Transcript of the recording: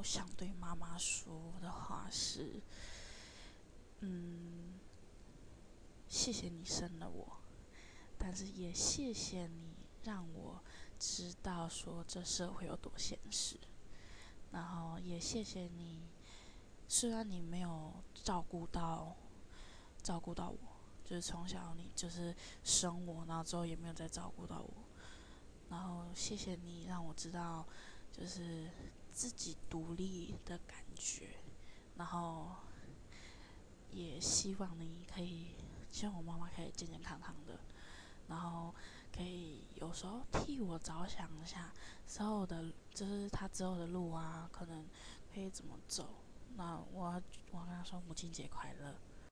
我想对妈妈说的话是，嗯，谢谢你生了我，但是也谢谢你让我知道说这社会有多现实，然后也谢谢你，虽然你没有照顾到照顾到我，就是从小你就是生我，然后之后也没有再照顾到我，然后谢谢你让我知道就是自己独立的感觉，然后也希望你可以，希望我妈妈可以健健康康的，然后可以有时候替我着想一下之后的，就是她之后的路啊，可能可以怎么走。那我我跟她说母亲节快乐。